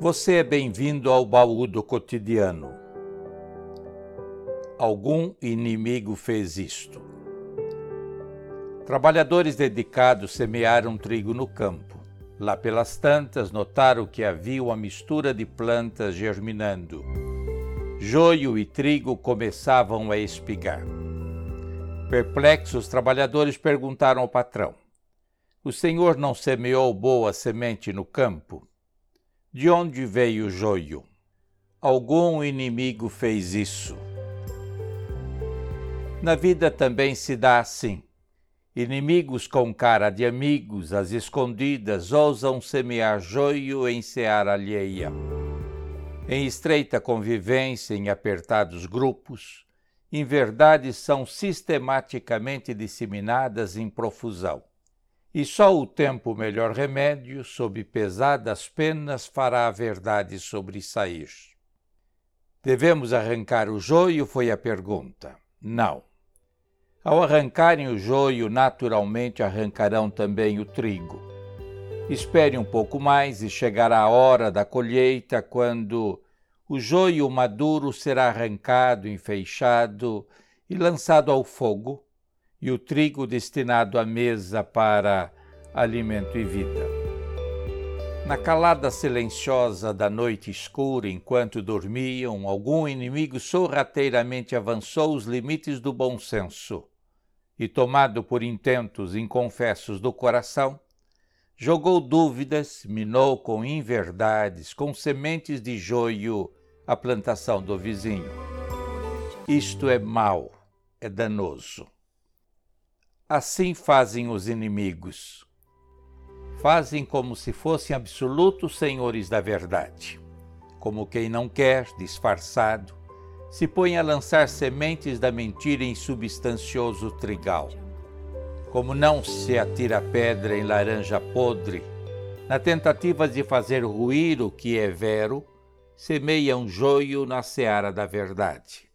Você é bem-vindo ao baú do cotidiano. Algum inimigo fez isto. Trabalhadores dedicados semearam trigo no campo. Lá pelas tantas, notaram que havia uma mistura de plantas germinando. Joio e trigo começavam a espigar. Perplexos, os trabalhadores perguntaram ao patrão: O senhor não semeou boa semente no campo? De onde veio o joio? Algum inimigo fez isso. Na vida também se dá assim. Inimigos com cara de amigos, às escondidas, ousam semear joio em seara alheia. Em estreita convivência, em apertados grupos, inverdades são sistematicamente disseminadas em profusão e só o tempo melhor remédio, sob pesadas penas, fará a verdade sobressair. Devemos arrancar o joio? Foi a pergunta. Não. Ao arrancarem o joio, naturalmente arrancarão também o trigo. Espere um pouco mais e chegará a hora da colheita, quando o joio maduro será arrancado, enfeixado e lançado ao fogo e o trigo destinado à mesa para alimento e vida. Na calada silenciosa da noite escura, enquanto dormiam, algum inimigo sorrateiramente avançou os limites do bom senso e, tomado por intentos inconfessos do coração, jogou dúvidas, minou com inverdades, com sementes de joio a plantação do vizinho. Isto é mau, é danoso. Assim fazem os inimigos. Fazem como se fossem absolutos senhores da verdade. Como quem não quer, disfarçado, se põe a lançar sementes da mentira em substancioso trigal. Como não se atira pedra em laranja podre, na tentativa de fazer ruir o que é vero, semeia um joio na seara da verdade.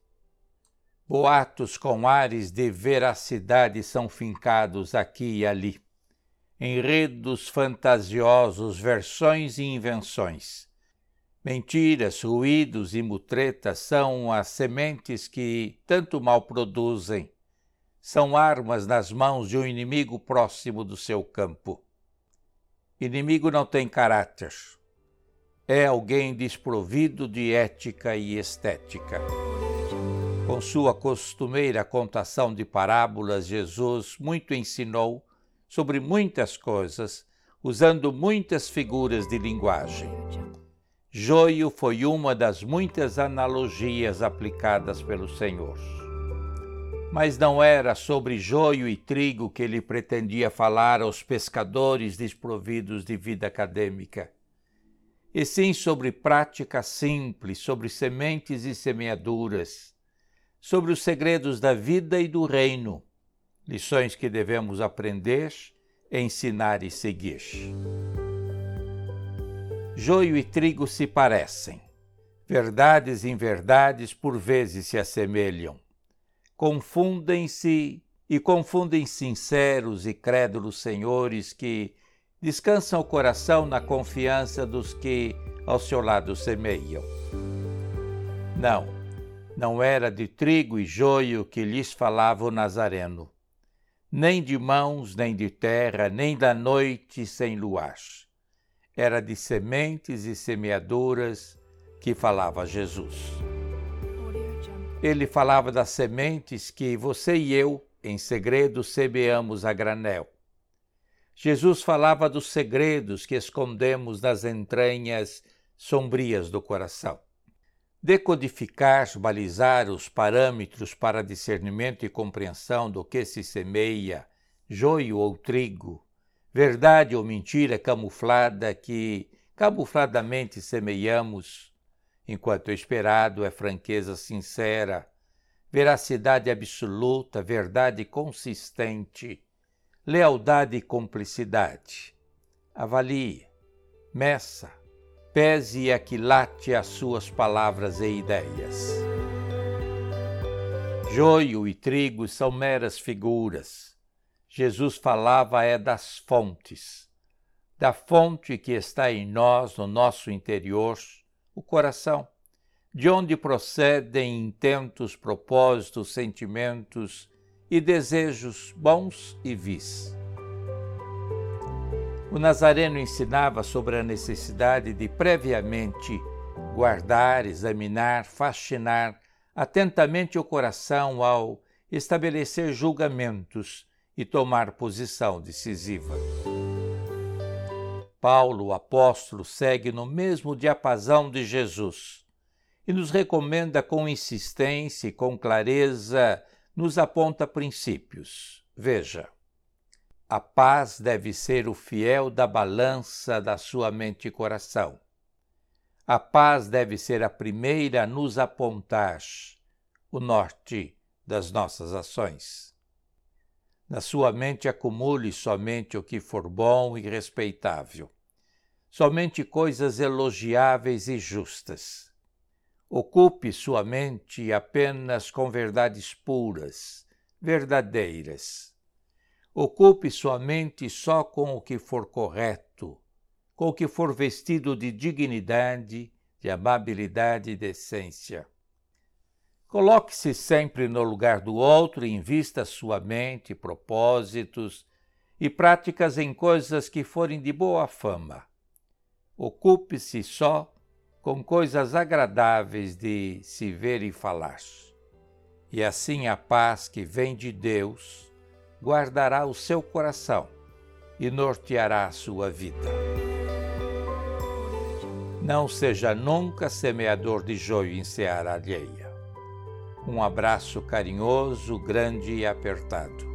Boatos com ares de veracidade são fincados aqui e ali. Enredos fantasiosos, versões e invenções. Mentiras, ruídos e mutretas são as sementes que tanto mal produzem. São armas nas mãos de um inimigo próximo do seu campo. Inimigo não tem caráter. É alguém desprovido de ética e estética. Com sua costumeira contação de parábolas, Jesus muito ensinou sobre muitas coisas, usando muitas figuras de linguagem. Joio foi uma das muitas analogias aplicadas pelo Senhor. Mas não era sobre joio e trigo que ele pretendia falar aos pescadores desprovidos de vida acadêmica, e sim sobre prática simples, sobre sementes e semeaduras sobre os segredos da vida e do reino, lições que devemos aprender, ensinar e seguir. Joio e trigo se parecem, verdades e inverdades por vezes se assemelham, confundem-se e confundem sinceros e crédulos senhores que descansam o coração na confiança dos que ao seu lado semeiam. Não, não era de trigo e joio que lhes falava o Nazareno, nem de mãos, nem de terra, nem da noite sem luar. Era de sementes e semeaduras que falava Jesus. Ele falava das sementes que você e eu, em segredo, semeamos a granel. Jesus falava dos segredos que escondemos nas entranhas sombrias do coração decodificar, balizar os parâmetros para discernimento e compreensão do que se semeia, joio ou trigo, verdade ou mentira camuflada que camufladamente semeiamos, enquanto esperado é franqueza sincera, veracidade absoluta, verdade consistente, lealdade e cumplicidade. Avalie, meça, pese e aquilate as suas palavras e ideias. Joio e trigo são meras figuras. Jesus falava é das fontes, da fonte que está em nós, no nosso interior, o coração, de onde procedem intentos, propósitos, sentimentos e desejos bons e vis. O Nazareno ensinava sobre a necessidade de previamente guardar, examinar, fascinar atentamente o coração ao estabelecer julgamentos e tomar posição decisiva. Paulo, o apóstolo, segue no mesmo diapasão de Jesus e nos recomenda com insistência e com clareza, nos aponta princípios. Veja, a paz deve ser o fiel da balança da sua mente e coração. A paz deve ser a primeira a nos apontar o norte das nossas ações. Na sua mente acumule somente o que for bom e respeitável, somente coisas elogiáveis e justas. Ocupe sua mente apenas com verdades puras, verdadeiras. Ocupe sua mente só com o que for correto, com o que for vestido de dignidade, de amabilidade e decência. Coloque-se sempre no lugar do outro e invista sua mente, propósitos e práticas em coisas que forem de boa fama. Ocupe-se só com coisas agradáveis de se ver e falar. E assim a paz que vem de Deus guardará o seu coração e norteará a sua vida. Não seja nunca semeador de joio em seara alheia. Um abraço carinhoso, grande e apertado.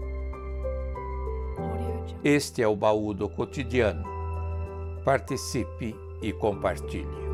Este é o baú do cotidiano. Participe e compartilhe.